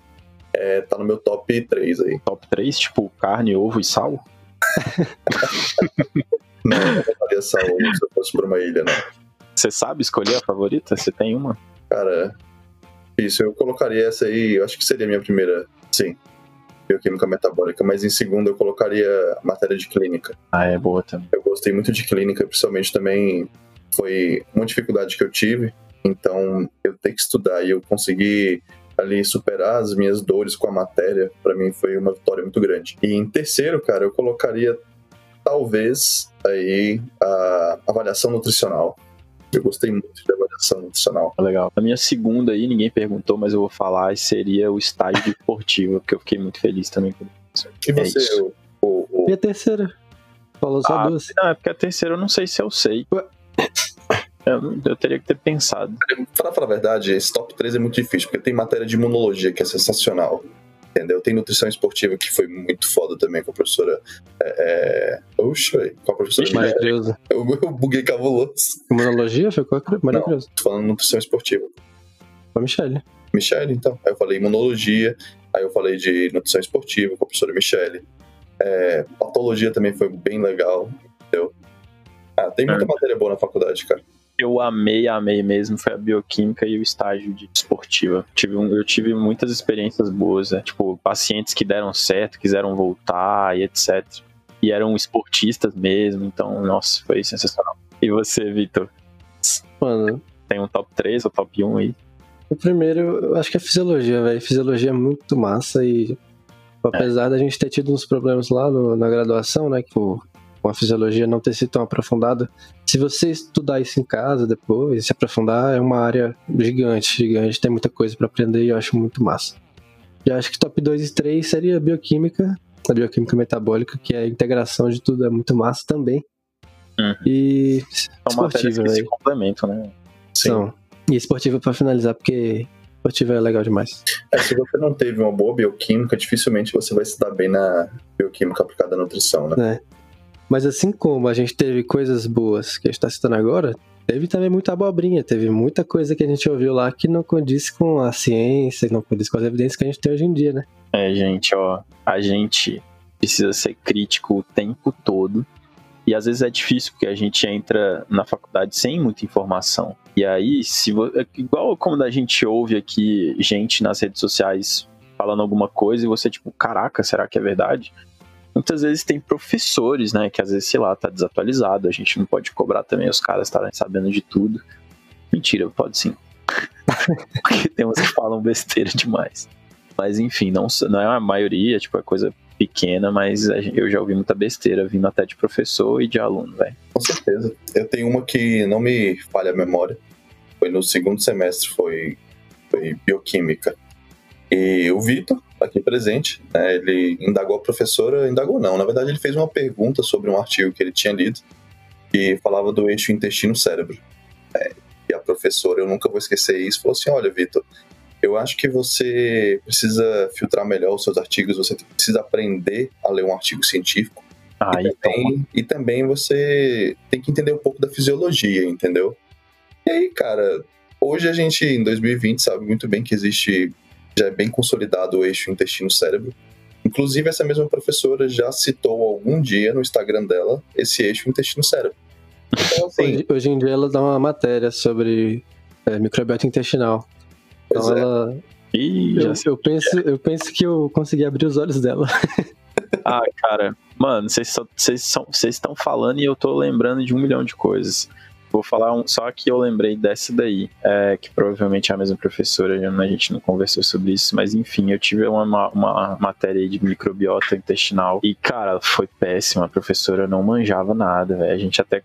Speaker 3: É, tá no meu top 3 aí.
Speaker 2: Top 3, tipo carne, ovo e sal? [LAUGHS]
Speaker 3: não, eu não faria sal se eu fosse pra uma ilha, não.
Speaker 2: Você sabe escolher a favorita? Você tem uma?
Speaker 3: Cara, isso, eu colocaria essa aí, eu acho que seria a minha primeira, sim. Bioquímica metabólica, mas em segundo eu colocaria matéria de clínica.
Speaker 2: Ah, é boa também.
Speaker 3: Eu gostei muito de clínica, principalmente também foi uma dificuldade que eu tive então, eu tenho que estudar e eu consegui ali superar as minhas dores com a matéria, para mim foi uma vitória muito grande. E em terceiro, cara, eu colocaria talvez aí a avaliação nutricional. Eu gostei muito de avaliação nutricional.
Speaker 2: Legal. A minha segunda aí, ninguém perguntou, mas eu vou falar, seria o estágio esportivo, porque eu fiquei muito feliz também com
Speaker 3: isso. E é você, isso. O, o,
Speaker 1: o... E a terceira? Falou só
Speaker 2: ah,
Speaker 1: duas.
Speaker 2: Não, é porque a terceira eu não sei se eu sei. Ué? Eu, eu, teria que ter pensado.
Speaker 3: Pra falar a verdade, esse top 3 é muito difícil, porque tem matéria de imunologia que é sensacional. Entendeu? Tem nutrição esportiva que foi muito foda também com a professora. É... Oxa, com a professora
Speaker 1: Maria Creuza. [LAUGHS]
Speaker 3: Eu, eu buguei cabuloso.
Speaker 1: Imunologia foi com a Maria Creuza.
Speaker 3: Tô falando nutrição esportiva.
Speaker 1: Com a Michelle.
Speaker 3: Michelle, então. Aí eu falei imunologia, aí eu falei de nutrição esportiva com a professora Michelle. É, patologia também foi bem legal, entendeu? Ah, tem muita é. matéria boa na faculdade, cara.
Speaker 2: Eu amei, amei mesmo foi a bioquímica e o estágio de esportiva. Tive um, eu tive muitas experiências boas, né? tipo, pacientes que deram certo, quiseram voltar e etc. E eram esportistas mesmo, então, nossa, foi sensacional. E você, Vitor?
Speaker 1: Mano,
Speaker 2: Tem um top 3 ou top 1 aí?
Speaker 1: o primeiro, eu acho que é fisiologia, velho. Fisiologia é muito massa e apesar da gente ter tido uns problemas lá no- na graduação, né, que o- com a fisiologia não ter sido tão aprofundada, se você estudar isso em casa depois, se aprofundar, é uma área gigante, gigante, tem muita coisa pra aprender e eu acho muito massa. E eu acho que top 2 e 3 seria a bioquímica, a bioquímica metabólica, que é a integração de tudo, é muito massa também.
Speaker 2: Uhum.
Speaker 1: E
Speaker 2: São matérias
Speaker 1: esportiva,
Speaker 2: que se complementam, né?
Speaker 1: São. E esportiva pra finalizar, porque esportiva é legal demais.
Speaker 3: É, se você não teve uma boa bioquímica, dificilmente você vai se dar bem na bioquímica aplicada à nutrição, né?
Speaker 1: Mas assim como a gente teve coisas boas que a gente tá citando agora, teve também muita abobrinha, teve muita coisa que a gente ouviu lá que não condiz com a ciência, não condiz com as evidências que a gente tem hoje em dia, né?
Speaker 2: É, gente, ó, a gente precisa ser crítico o tempo todo. E às vezes é difícil porque a gente entra na faculdade sem muita informação. E aí, se é igual como a gente ouve aqui gente nas redes sociais falando alguma coisa e você tipo, caraca, será que é verdade? Muitas vezes tem professores, né, que às vezes, sei lá, tá desatualizado, a gente não pode cobrar também os caras estarem sabendo de tudo. Mentira, pode sim. [LAUGHS] porque tem uns que falam besteira demais. Mas enfim, não, não é a maioria, tipo, é coisa pequena, mas eu já ouvi muita besteira vindo até de professor e de aluno, velho.
Speaker 3: Com certeza. Eu tenho uma que não me falha a memória. Foi no segundo semestre, foi, foi bioquímica. E o Vitor, aqui presente, né, ele indagou a professora, indagou não, na verdade ele fez uma pergunta sobre um artigo que ele tinha lido que falava do eixo intestino-cérebro. É, e a professora, eu nunca vou esquecer isso, falou assim, olha Vitor, eu acho que você precisa filtrar melhor os seus artigos, você precisa aprender a ler um artigo científico
Speaker 2: Aí,
Speaker 3: e, também, e também você tem que entender um pouco da fisiologia, entendeu? E aí, cara, hoje a gente, em 2020, sabe muito bem que existe, já é bem consolidado o eixo intestino-cérebro. Inclusive, essa mesma professora já citou algum dia no Instagram dela esse eixo intestino-cérebro. Então, assim,
Speaker 1: Hoje, hoje em dia ela dá uma matéria sobre é, microbiota intestinal.
Speaker 3: pois
Speaker 1: Então
Speaker 3: é.
Speaker 1: ela.
Speaker 2: Ih,
Speaker 1: Eu, eu penso, eu penso que eu consegui abrir os olhos dela. [LAUGHS]
Speaker 2: Ah, cara, mano, vocês estão falando e eu tô lembrando de um milhão de coisas. Vou falar um, só que eu lembrei dessa daí, é, que provavelmente é a mesma professora, a gente não conversou sobre isso, mas enfim, eu tive uma, uma, matéria de microbiota intestinal e, cara, foi péssima, a professora não manjava nada, velho. A gente até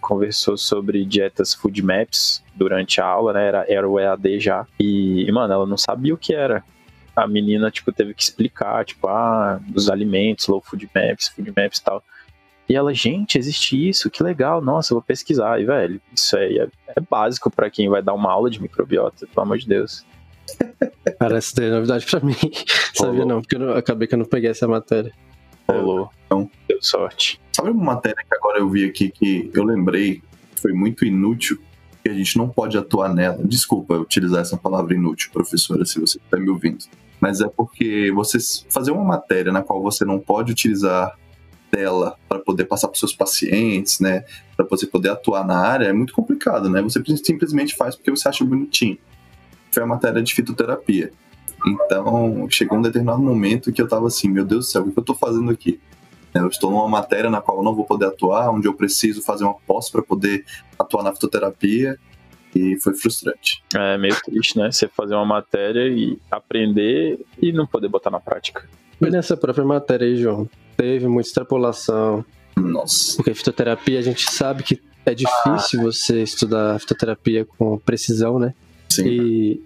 Speaker 2: conversou sobre dietas food maps durante a aula, né, era, era o EAD já, e, mano, ela não sabia o que era a menina, tipo, teve que explicar, tipo, ah, dos alimentos, low food maps, food maps e tal. E ela, gente, existe isso, que legal, nossa, eu vou pesquisar. E, velho, isso aí é, é básico pra quem vai dar uma aula de microbiota, pelo amor de Deus.
Speaker 1: Cara, daí é novidade pra mim. [LAUGHS] Sabia não, porque eu não- acabei que eu não peguei essa matéria.
Speaker 2: Rolou.
Speaker 3: Não.
Speaker 2: Deu sorte.
Speaker 3: Sabe uma matéria que agora eu vi aqui que eu lembrei que foi muito inútil, que a gente não pode atuar nela? Desculpa utilizar essa palavra inútil, professora, se você está me ouvindo. Mas é porque você fazer uma matéria na qual você não pode utilizar dela para poder passar para seus pacientes, né, para você poder atuar na área é muito complicado, né? Você simplesmente faz porque você acha bonitinho. Foi a matéria de fitoterapia. Então, chegou um determinado momento que eu tava assim, meu Deus do céu, o que eu tô fazendo aqui? Eu estou numa matéria na qual eu não vou poder atuar, onde eu preciso fazer uma pós para poder atuar na fitoterapia, e foi frustrante.
Speaker 2: É meio triste, né? Você fazer uma matéria e aprender e não poder botar na prática.
Speaker 1: E nessa própria matéria aí, João, teve muita extrapolação,
Speaker 3: Nossa.
Speaker 1: porque fitoterapia a gente sabe que é difícil você estudar fitoterapia com precisão, né?
Speaker 3: Sim.
Speaker 1: E,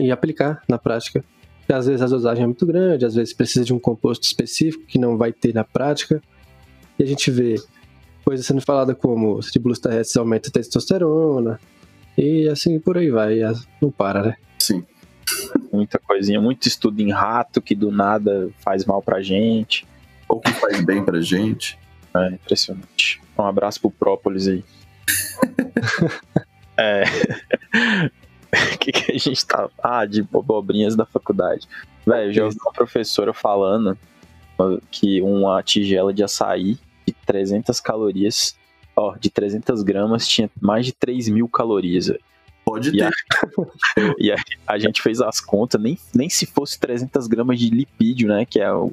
Speaker 1: e aplicar na prática. Porque às vezes a dosagem é muito grande, às vezes precisa de um composto específico que não vai ter na prática. E a gente vê coisas sendo faladas como tribulus terrestres aumenta a testosterona, e assim por aí vai, não para, né?
Speaker 3: Sim.
Speaker 2: Muita coisinha, muito estudo em rato que do nada faz mal pra gente.
Speaker 3: Ou que faz bem pra gente.
Speaker 2: É impressionante. Um abraço pro Própolis aí. [LAUGHS] é. O [LAUGHS] que, que a gente tá. Ah, de abobrinhas da faculdade. Velho, eu já ouvi uma professora falando que uma tigela de açaí de 300 calorias ó, de 300 gramas tinha mais de 3 mil calorias.
Speaker 3: Pode
Speaker 2: E
Speaker 3: ter.
Speaker 2: a, [LAUGHS] e a, a gente fez as contas, nem, nem se fosse 300 gramas de lipídio, né? Que é o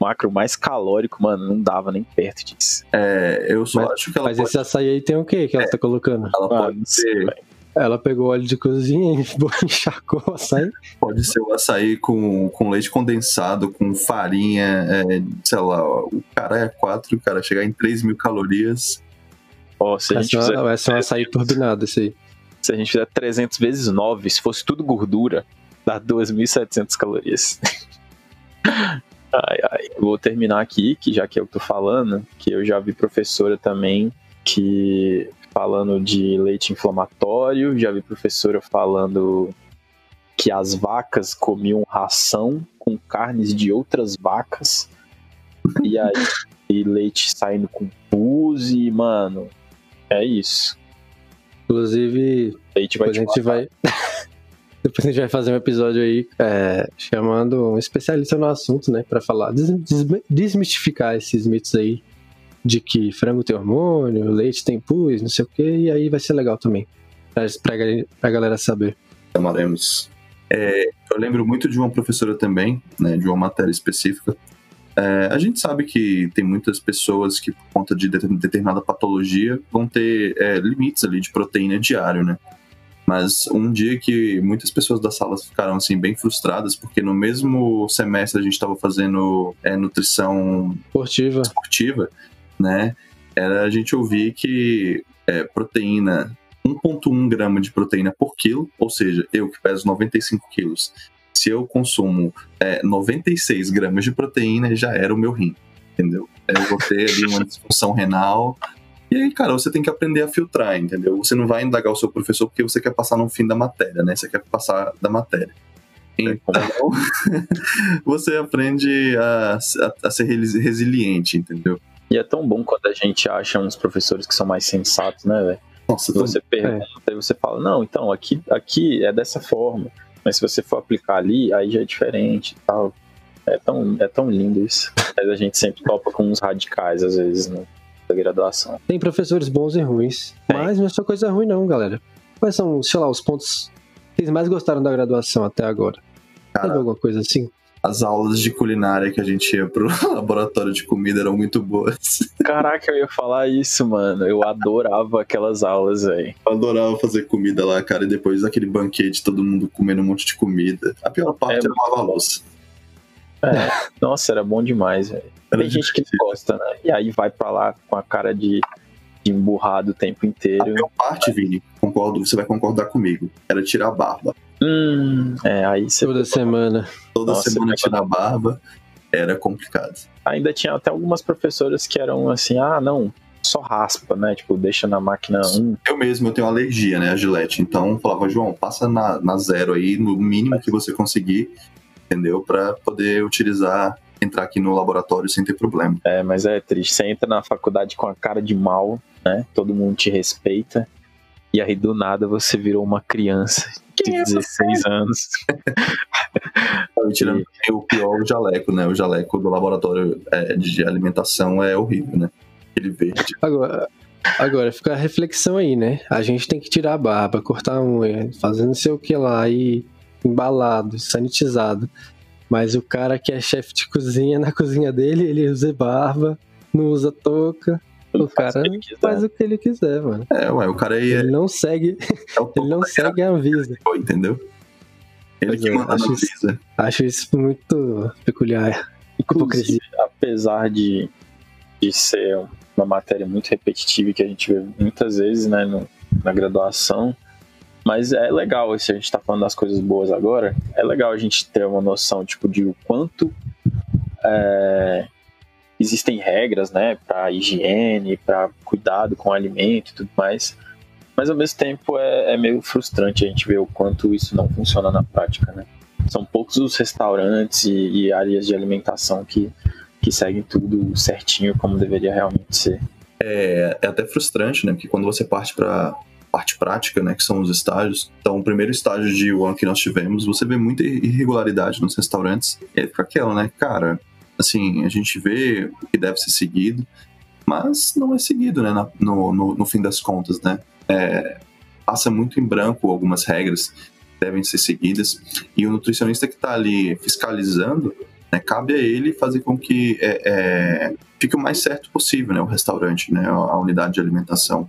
Speaker 2: macro mais calórico, mano, não dava nem perto disso.
Speaker 3: É, eu só
Speaker 1: Mas-
Speaker 3: acho que ela
Speaker 1: Mas
Speaker 3: pode,
Speaker 1: esse açaí aí tem o quê que ela tá colocando?
Speaker 3: ela
Speaker 2: Ah,
Speaker 3: pode ser.
Speaker 1: Ela pegou óleo de cozinha e [LAUGHS] encharcou o açaí.
Speaker 3: pode ser o açaí com, com leite condensado, com farinha, é, sei lá, o cara é 4, o cara chegar em 3 mil calorias.
Speaker 2: Ó, se a gente
Speaker 1: ser,
Speaker 2: fizer
Speaker 1: uma- vai ser um açaí turbinado esse aí.
Speaker 2: Se a gente fizer 300 vezes 9, se fosse tudo gordura, dá 2.700 calorias. [LAUGHS] ai, ai. Vou terminar aqui, que já que eu tô falando, que eu já vi professora também que falando de leite inflamatório, já vi professora falando que as vacas comiam ração com carnes de outras vacas. E aí, [LAUGHS] e leite saindo com pus e, mano, é isso.
Speaker 1: Inclusive,
Speaker 2: Leite vai
Speaker 1: depois a
Speaker 2: te
Speaker 1: gente vai. [LAUGHS] Depois a gente vai fazer um episódio aí é, chamando um especialista no assunto, né? Pra falar, des- des- desmistificar esses mitos aí de que frango tem hormônio, leite tem pus, não sei o que, e aí vai ser legal também. Pra, pra, pra galera saber.
Speaker 3: chamaremos. É, eu lembro muito de uma professora também, né, de uma matéria específica. É, a gente sabe que tem muitas pessoas que, por conta de det- determinada patologia, vão ter é, limites ali de proteína diário, né? Mas um dia que muitas pessoas da sala ficaram assim bem frustradas, porque no mesmo semestre a gente estava fazendo é, nutrição
Speaker 1: Esportiva,
Speaker 3: esportiva, né? Era a gente ouvir que é, proteína, 1,1 grama de proteína por quilo, ou seja, eu que peso 95 quilos, se eu consumo é, 96 gramas de proteína, já era o meu rim, entendeu? Eu vou ter ali uma disfunção renal. E aí, cara, você tem que aprender a filtrar, entendeu? Você não vai indagar o seu professor porque você quer passar no fim da matéria, né? Você quer passar da matéria. Então, [LAUGHS] você aprende a, a, a ser resi- resiliente, entendeu?
Speaker 2: E é tão bom quando a gente acha uns professores que são mais sensatos, né, velho?
Speaker 3: Nossa,
Speaker 2: Você pergunta e você fala, não, então, aqui, aqui é dessa forma. Mas se você for aplicar ali, aí já é diferente e tal. É tão, é tão lindo isso. Mas a gente sempre topa com uns radicais, às vezes, né, da graduação.
Speaker 1: tem professores bons e ruins.
Speaker 2: Tem.
Speaker 1: Mas não é só coisa ruim, não, galera. Quais são, sei lá, os pontos que vocês mais gostaram da graduação até agora? Teve
Speaker 3: cara,
Speaker 1: alguma coisa assim?
Speaker 3: As aulas de culinária que a gente ia pro [LAUGHS] laboratório de comida eram muito boas.
Speaker 2: Caraca, eu ia falar isso, mano. Eu adorava aquelas aulas, velho.
Speaker 3: Eu adorava fazer comida lá, cara, e depois daquele banquete, todo mundo comendo um monte de comida. A pior parte
Speaker 2: É,
Speaker 3: era lavar a louça.
Speaker 2: É, nossa, era bom demais, velho. Tem gente que gosta, né? E aí vai pra lá com a cara de, de emburrado o tempo
Speaker 3: A
Speaker 2: inteiro.
Speaker 3: pior parte, Vini, concordo, você vai concordar comigo, era tirar a barba.
Speaker 2: Hum, é, aí você
Speaker 1: Toda semana.
Speaker 3: Toda
Speaker 2: Nossa,
Speaker 3: semana tirar barba era complicado.
Speaker 2: ainda tinha até algumas professoras que eram assim, ah, não, só raspa, né? Tipo, deixa na máquina 1.
Speaker 3: Eu mesmo, eu tenho alergia, né, a gilete. Então, eu falava, João, passa na, na zero aí, no mínimo que você conseguir, entendeu? Pra poder utilizar, entrar aqui no laboratório sem ter problema.
Speaker 2: É, mas é triste. Você entra na faculdade com a cara de mal, né? Todo mundo te respeita. E aí, do nada, você virou uma criança de 16 anos. [LAUGHS]
Speaker 3: E tirando também o pior, o jaleco, né? O jaleco do laboratório é, de alimentação é horrível, né? Aquele verde.
Speaker 1: Agora, agora, fica a reflexão aí, né? A gente tem que tirar a barba, cortar a unha, fazer não sei o que lá, e embalado, sanitizado. Mas o cara que é chefe de cozinha, na cozinha dele, ele usa barba, não usa touca. O cara
Speaker 2: que ele quiser.
Speaker 1: faz o que ele quiser, mano.
Speaker 3: É, ué, o cara aí é,
Speaker 1: Ele não segue, [LAUGHS]
Speaker 3: é [LAUGHS]
Speaker 1: ele não segue a Anvisa.
Speaker 3: entendeu? Ele
Speaker 1: Pois
Speaker 3: que
Speaker 1: é,
Speaker 3: manda
Speaker 1: acho isso-
Speaker 3: Anvisa.
Speaker 1: Acho isso muito peculiar.
Speaker 2: Inclusive, apesar de, de ser uma matéria muito repetitiva e que a gente vê muitas vezes né, no- na graduação, mas é legal, se a gente está falando das coisas boas agora, é legal a gente ter uma noção tipo, de o quanto é, existem regras né, para higiene, para cuidado com o alimento e tudo mais. Mas ao mesmo tempo é, é meio frustrante a gente ver o quanto isso não funciona na prática, né? São poucos os restaurantes e, e áreas de alimentação que, que seguem tudo certinho como deveria realmente ser.
Speaker 3: É, é até frustrante, né? Porque quando você parte para parte prática, né, que são os estágios. Então, o primeiro estágio de one que nós tivemos, você vê muita irregularidade nos restaurantes. E aí fica aquela, né, cara, assim, a gente vê o que deve ser seguido, mas não é seguido, né, no, no, no fim das contas, né? É, passa muito em branco algumas regras devem ser seguidas e o nutricionista que está ali fiscalizando, né, cabe a ele fazer com que é, é, fique o mais certo possível, né, o restaurante, né, a unidade de alimentação.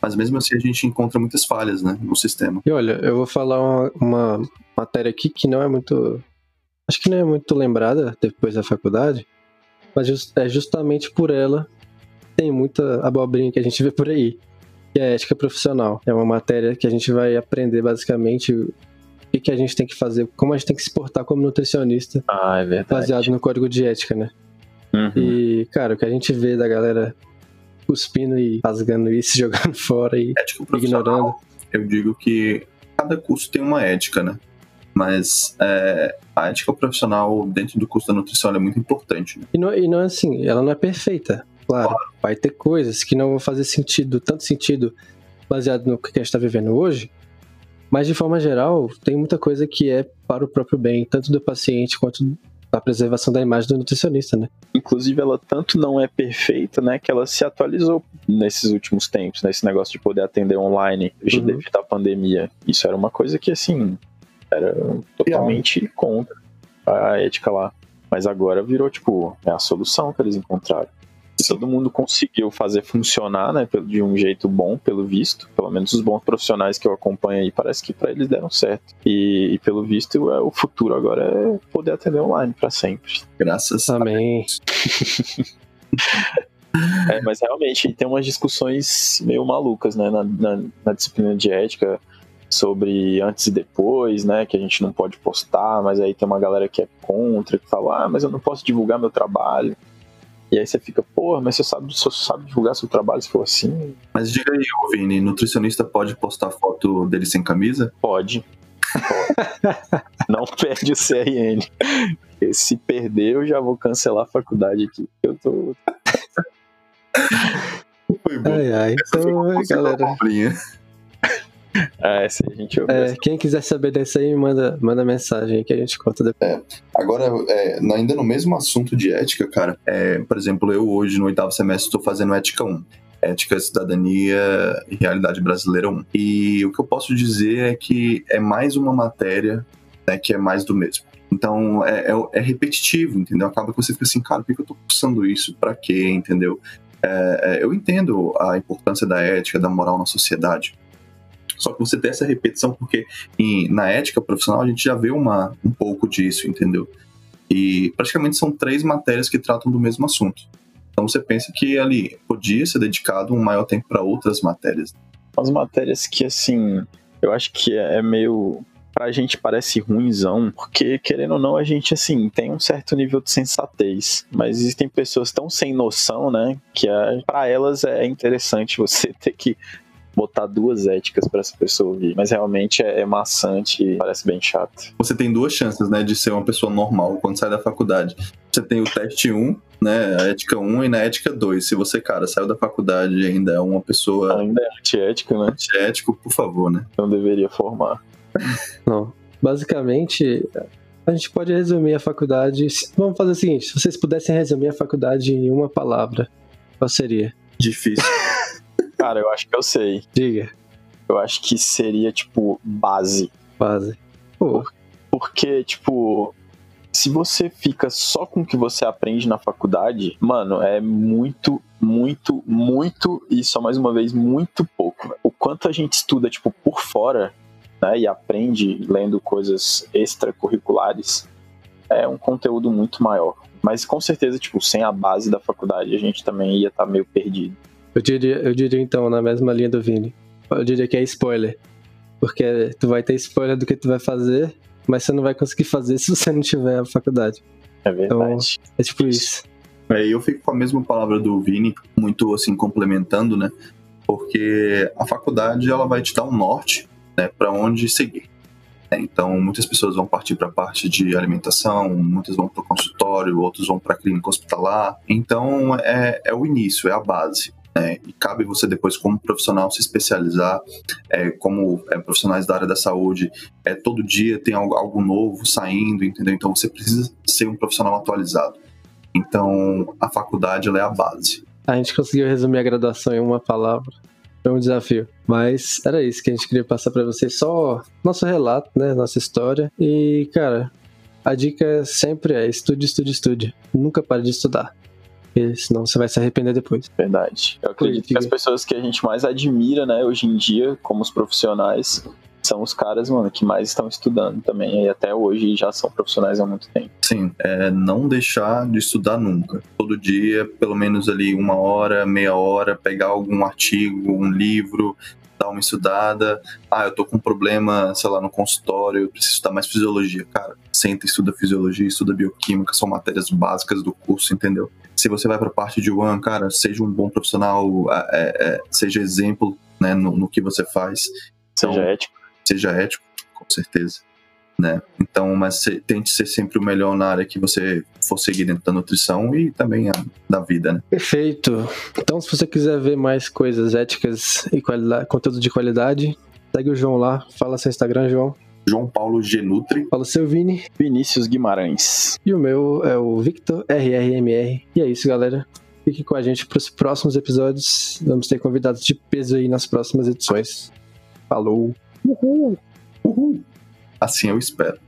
Speaker 3: Mas mesmo assim a gente encontra muitas falhas, né, no sistema.
Speaker 1: E olha, eu vou falar uma, uma matéria aqui que não é muito, acho que não é muito lembrada depois da faculdade, mas é justamente por ela tem muita abobrinha que a gente vê por aí, que é ética profissional. É uma matéria que a gente vai aprender basicamente o que a gente tem que fazer, como a gente tem que se portar como nutricionista.
Speaker 2: Ah, é verdade.
Speaker 1: Baseado no código de ética, né? Uhum. E, cara, o que a gente vê da galera cuspindo e rasgando isso, jogando [LAUGHS] fora e ignorando.
Speaker 3: Eu digo que cada curso tem uma ética, né? Mas é, a ética profissional dentro do curso da nutrição é muito importante. Né?
Speaker 1: E, não, e não é assim, ela não é perfeita. Claro, claro, vai ter coisas que não vão fazer sentido, tanto sentido baseado no que a gente está vivendo hoje, mas de forma geral, tem muita coisa que é para o próprio bem, tanto do paciente quanto da preservação da imagem do nutricionista, né?
Speaker 2: Inclusive, ela tanto não é perfeita, né, que ela se atualizou nesses últimos tempos, nesse negócio de poder atender online uhum. devido à pandemia. Isso era uma coisa que, assim, era totalmente contra a ética lá. Mas agora virou, tipo, é a solução que eles encontraram. E todo mundo conseguiu fazer funcionar, né, de um jeito bom, pelo visto. Pelo menos os bons profissionais que eu acompanho aí, parece que para eles deram certo. E, e, pelo visto, é, o futuro agora é poder atender online para sempre.
Speaker 3: Graças
Speaker 1: Amém. [LAUGHS]
Speaker 2: é, mas realmente tem umas discussões meio malucas, né, na, na, na disciplina de ética sobre antes e depois, né? Que a gente não pode postar, mas aí tem uma galera que é contra, que fala, ah, mas eu não posso divulgar meu trabalho. E aí você fica, porra, mas você sabe, você sabe divulgar seu trabalho se for assim?
Speaker 3: Mas diga aí, Vini, nutricionista pode postar foto dele sem camisa?
Speaker 2: Pode. pode. não perde o CRN. Se perder, eu já vou cancelar a faculdade aqui. Eu tô.
Speaker 3: Foi bom. Ai, ai, então,
Speaker 1: galera.
Speaker 2: É, se a gente
Speaker 1: é, quem quiser saber dessa aí, manda, manda mensagem que a gente conta depois.
Speaker 3: É. Agora, é, ainda no mesmo assunto de ética, cara, é, por exemplo, eu hoje no oitavo semestre estou fazendo ética 1. Ética, Cidadania e Realidade Brasileira 1. E o que eu posso dizer é que é mais uma matéria né, que é mais do mesmo. Então é, é, é, repetitivo, entendeu? Acaba que você fica assim, cara, por que eu tô cursando isso? Pra quê, entendeu? É, é, eu entendo a importância da ética, da moral na sociedade. Só que você tem essa repetição porque em, na ética profissional a gente já vê uma, um pouco disso, entendeu? E praticamente são três matérias que tratam do mesmo assunto. Então você pensa que ali podia ser dedicado um maior tempo para outras matérias.
Speaker 2: As matérias que, assim, eu acho que é, é meio pra gente parece ruimzão, porque querendo ou não, a gente assim tem um certo nível de sensatez, mas existem pessoas tão sem noção, né, que é, para elas é interessante você [LAUGHS] ter que botar duas éticas para essa pessoa ouvir. Mas realmente é, é maçante e parece bem chato.
Speaker 3: Você tem duas chances, né, de ser uma pessoa normal quando sai da faculdade. Você tem o teste 1, né, a ética 1 e na ética 2. Se você, cara, saiu da faculdade e ainda é uma pessoa...
Speaker 2: Ainda é antiético, né?
Speaker 3: Antiético, por favor, né?
Speaker 2: Não deveria formar. [LAUGHS]
Speaker 1: Não. Basicamente, a gente pode resumir a faculdade... Vamos fazer o seguinte, se vocês pudessem resumir a faculdade em uma palavra, qual seria?
Speaker 3: Difícil. [LAUGHS]
Speaker 2: Cara, eu acho que eu sei.
Speaker 1: Diga.
Speaker 2: Eu acho que seria, tipo, base.
Speaker 1: Base. Pô.
Speaker 2: Porque, tipo, se você fica só com o que você aprende na faculdade, mano, é muito, muito, muito, e só mais uma vez, muito pouco. O quanto a gente estuda, tipo, por fora, né, e aprende lendo coisas extracurriculares, é um conteúdo muito maior. Mas com certeza, tipo, sem a base da faculdade, a gente também ia estar tá meio perdido.
Speaker 1: Eu diria, eu diria então, na mesma linha do Vini. Eu diria que é spoiler. Porque tu vai ter spoiler do que tu vai fazer, mas você não vai conseguir fazer [LAUGHS] se você não tiver a faculdade.
Speaker 2: É verdade. Então,
Speaker 1: é tipo isso.
Speaker 3: É, eu fico com a mesma palavra do Vini, muito assim, complementando, né? Porque a faculdade, ela vai te dar um norte, né, para onde seguir. É, então, muitas pessoas vão partir para a parte de alimentação, muitas vão para o consultório, outros vão para a clínica hospitalar. Então, é, é o início, é a base. É, e cabe você depois, como profissional, se especializar, é, como é, profissionais da área da saúde, é, todo dia tem algo, algo novo saindo, entendeu? Então você precisa ser um profissional atualizado. Então a faculdade é a base.
Speaker 1: A gente conseguiu resumir a graduação em uma palavra. Foi um desafio. Mas era isso que a gente queria passar para vocês. Só nosso relato, né? Nossa história. E, cara, a dica sempre é estude, estude, estude. Nunca pare de estudar. Porque senão você vai se arrepender depois.
Speaker 2: Verdade. Eu acredito que as pessoas que a gente mais admira, né, hoje em dia, como os profissionais, são os caras, mano, que mais estão estudando também. E até hoje já são profissionais há muito tempo.
Speaker 3: Sim, é não deixar de estudar nunca. Todo dia, pelo menos ali uma hora, meia hora, pegar algum artigo, um livro, dar uma estudada. Ah, eu tô com um problema, sei lá, no consultório, eu preciso estudar mais fisiologia. Cara, senta, estuda fisiologia, estuda bioquímica, são matérias básicas do curso, entendeu? Se você vai para a parte de One, cara, seja um bom profissional, é, é, seja exemplo né, no, no que você faz.
Speaker 2: Então, seja ético
Speaker 3: seja ético, com certeza. Né? Então, mas se, tente ser sempre o melhor na área que você for seguir dentro da nutrição e também a, da vida, né?
Speaker 1: Perfeito. Então, se você quiser ver mais coisas éticas e conteúdo de qualidade, segue o João lá. Fala seu Instagram, João.
Speaker 3: João Paulo Genutri.
Speaker 1: Fala seu Vini.
Speaker 2: Vinícius Guimarães.
Speaker 1: E o meu é o Victor RRMR. E é isso, galera. Fique com a gente para os próximos episódios. Vamos ter convidados de peso aí nas próximas edições. Falou!
Speaker 3: Uhul! Uhul! Assim eu espero.